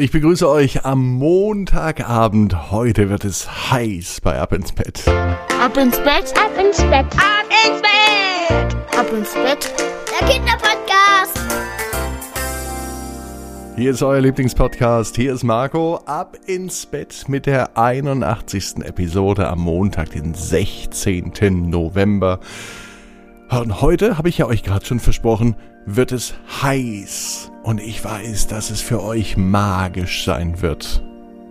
Ich begrüße euch am Montagabend. Heute wird es heiß bei Ab ins Bett. Ab ins Bett, ab ins Bett, ab ins Bett, ab ins Bett. Der Kinderpodcast. Hier ist euer Lieblingspodcast. Hier ist Marco. Ab ins Bett mit der 81. Episode am Montag, den 16. November. Und heute habe ich ja euch gerade schon versprochen, wird es heiß. Und ich weiß, dass es für euch magisch sein wird.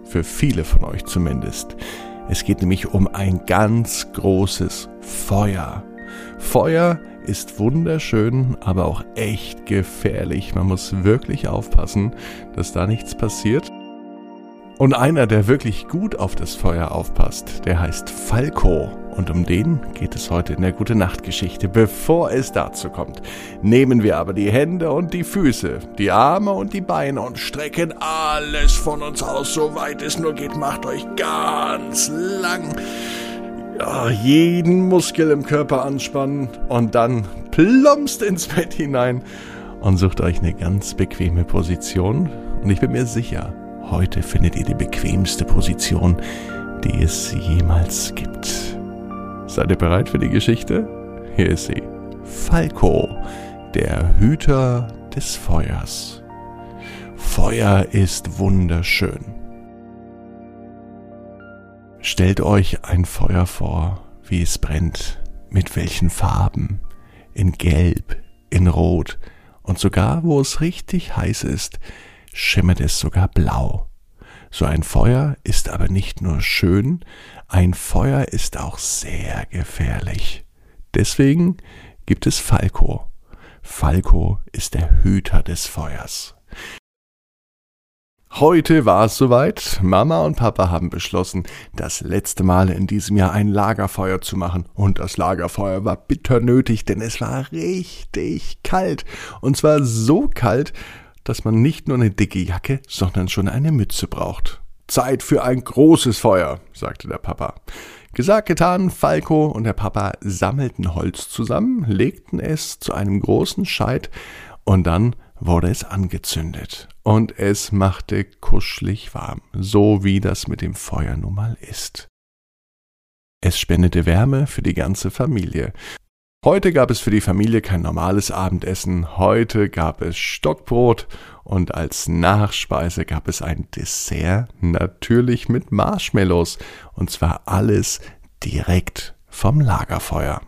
Für viele von euch zumindest. Es geht nämlich um ein ganz großes Feuer. Feuer ist wunderschön, aber auch echt gefährlich. Man muss wirklich aufpassen, dass da nichts passiert. Und einer, der wirklich gut auf das Feuer aufpasst, der heißt Falco. Und um den geht es heute in der Gute Nacht Geschichte. Bevor es dazu kommt, nehmen wir aber die Hände und die Füße, die Arme und die Beine und strecken alles von uns aus, so weit es nur geht. Macht euch ganz lang. Ja, jeden Muskel im Körper anspannen und dann plumpst ins Bett hinein und sucht euch eine ganz bequeme Position. Und ich bin mir sicher, heute findet ihr die bequemste Position, die es jemals gibt. Seid ihr bereit für die Geschichte? Hier ist sie. Falco, der Hüter des Feuers. Feuer ist wunderschön. Stellt euch ein Feuer vor, wie es brennt, mit welchen Farben, in Gelb, in Rot und sogar, wo es richtig heiß ist, schimmert es sogar blau. So ein Feuer ist aber nicht nur schön, ein Feuer ist auch sehr gefährlich. Deswegen gibt es Falco. Falco ist der Hüter des Feuers. Heute war es soweit. Mama und Papa haben beschlossen, das letzte Mal in diesem Jahr ein Lagerfeuer zu machen. Und das Lagerfeuer war bitter nötig, denn es war richtig kalt. Und zwar so kalt, dass man nicht nur eine dicke Jacke, sondern schon eine Mütze braucht. Zeit für ein großes Feuer, sagte der Papa. Gesagt, getan, Falco und der Papa sammelten Holz zusammen, legten es zu einem großen Scheit und dann wurde es angezündet. Und es machte kuschelig warm, so wie das mit dem Feuer nun mal ist. Es spendete Wärme für die ganze Familie. Heute gab es für die Familie kein normales Abendessen, heute gab es Stockbrot und als Nachspeise gab es ein Dessert, natürlich mit Marshmallows, und zwar alles direkt vom Lagerfeuer.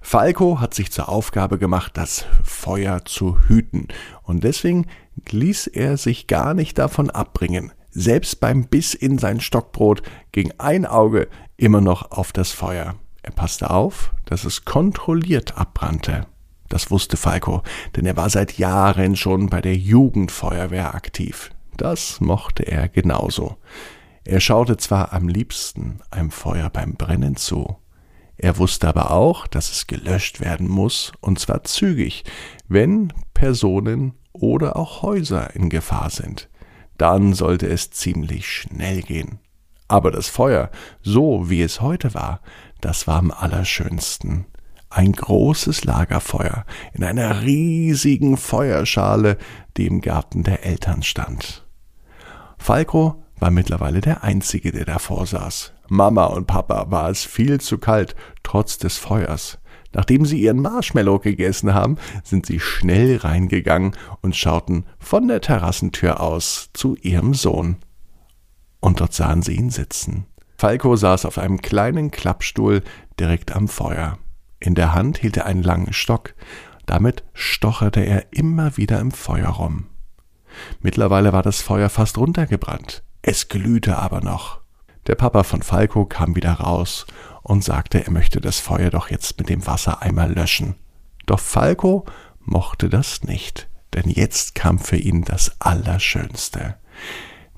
Falco hat sich zur Aufgabe gemacht, das Feuer zu hüten, und deswegen ließ er sich gar nicht davon abbringen. Selbst beim Biss in sein Stockbrot ging ein Auge immer noch auf das Feuer. Er passte auf, dass es kontrolliert abbrannte. Das wusste Falco, denn er war seit Jahren schon bei der Jugendfeuerwehr aktiv. Das mochte er genauso. Er schaute zwar am liebsten einem Feuer beim Brennen zu, er wusste aber auch, dass es gelöscht werden muss, und zwar zügig, wenn Personen oder auch Häuser in Gefahr sind. Dann sollte es ziemlich schnell gehen. Aber das Feuer, so wie es heute war, das war am allerschönsten. Ein großes Lagerfeuer in einer riesigen Feuerschale, die im Garten der Eltern stand. Falco war mittlerweile der Einzige, der davor saß. Mama und Papa war es viel zu kalt, trotz des Feuers. Nachdem sie ihren Marshmallow gegessen haben, sind sie schnell reingegangen und schauten von der Terrassentür aus zu ihrem Sohn. Und dort sahen sie ihn sitzen. Falco saß auf einem kleinen Klappstuhl direkt am Feuer. In der Hand hielt er einen langen Stock. Damit stocherte er immer wieder im Feuer rum. Mittlerweile war das Feuer fast runtergebrannt. Es glühte aber noch. Der Papa von Falco kam wieder raus und sagte, er möchte das Feuer doch jetzt mit dem Wasser einmal löschen. Doch Falco mochte das nicht, denn jetzt kam für ihn das Allerschönste.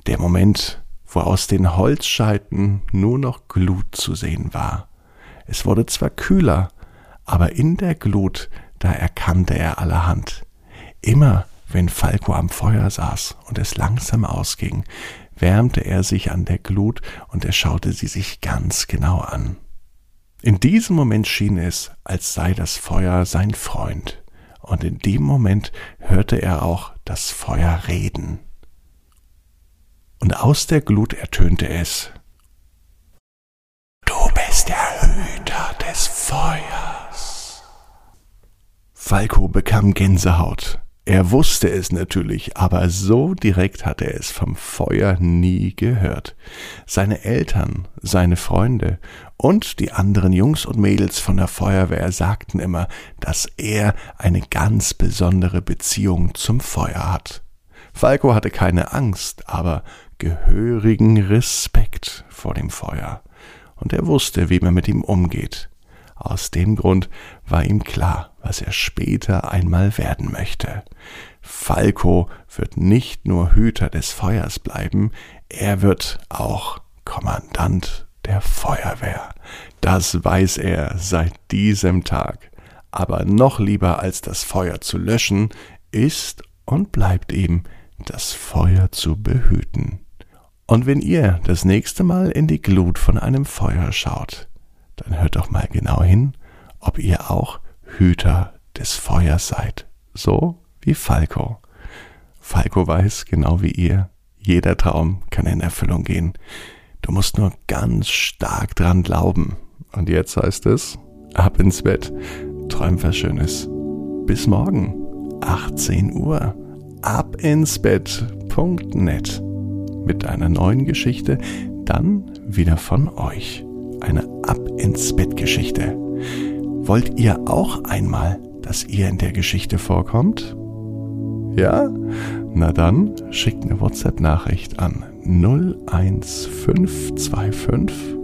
Der Moment, wo aus den Holzscheiten nur noch Glut zu sehen war. Es wurde zwar kühler, aber in der Glut, da erkannte er allerhand. Immer wenn Falco am Feuer saß und es langsam ausging, wärmte er sich an der Glut und er schaute sie sich ganz genau an. In diesem Moment schien es, als sei das Feuer sein Freund, und in dem Moment hörte er auch das Feuer reden. Und aus der Glut ertönte es. Du bist der Hüter des Feuers. Falco bekam Gänsehaut. Er wusste es natürlich, aber so direkt hatte er es vom Feuer nie gehört. Seine Eltern, seine Freunde und die anderen Jungs und Mädels von der Feuerwehr sagten immer, dass er eine ganz besondere Beziehung zum Feuer hat. Falco hatte keine Angst, aber gehörigen Respekt vor dem Feuer. Und er wusste, wie man mit ihm umgeht. Aus dem Grund war ihm klar, was er später einmal werden möchte. Falco wird nicht nur Hüter des Feuers bleiben, er wird auch Kommandant der Feuerwehr. Das weiß er seit diesem Tag. Aber noch lieber als das Feuer zu löschen, ist und bleibt ihm das Feuer zu behüten. Und wenn ihr das nächste Mal in die Glut von einem Feuer schaut, dann hört doch mal genau hin, ob ihr auch Hüter des Feuers seid, so wie Falco. Falco weiß, genau wie ihr, jeder Traum kann in Erfüllung gehen. Du musst nur ganz stark dran glauben. Und jetzt heißt es, ab ins Bett, träum was Schönes. Bis morgen, 18 Uhr, ab ins Bett.net. Mit einer neuen Geschichte, dann wieder von euch eine Ab ins Bett Geschichte. Wollt ihr auch einmal, dass ihr in der Geschichte vorkommt? Ja? Na dann schickt eine WhatsApp-Nachricht an 01525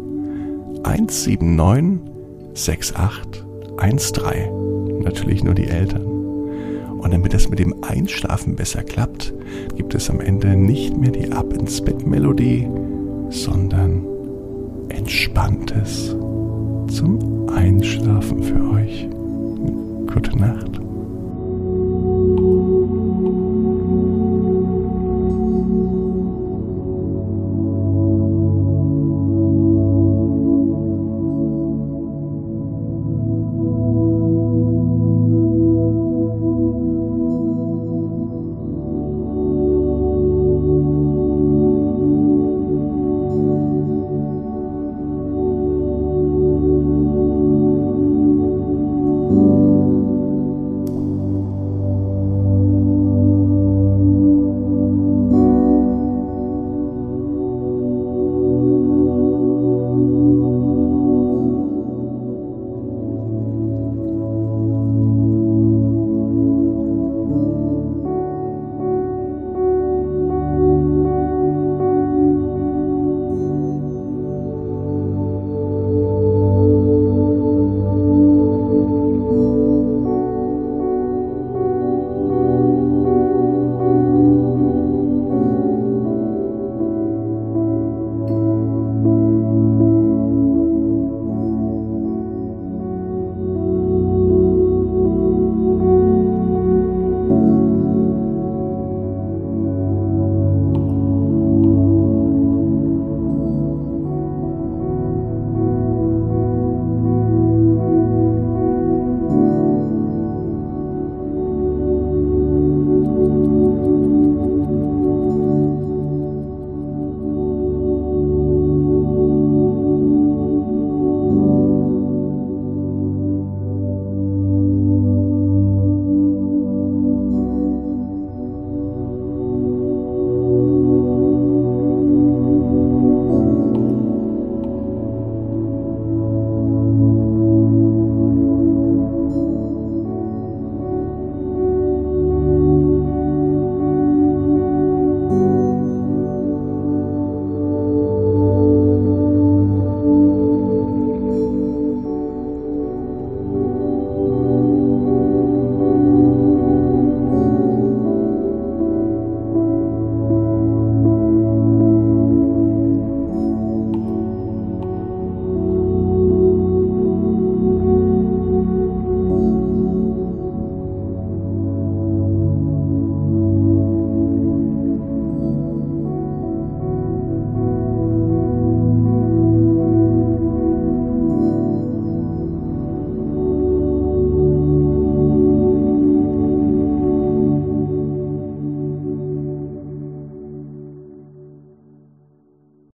179 6813. Natürlich nur die Eltern. Und damit es mit dem Einschlafen besser klappt, gibt es am Ende nicht mehr die Ab ins Bett Melodie, sondern Entspanntes zum Einschlafen für euch. Gute Nacht.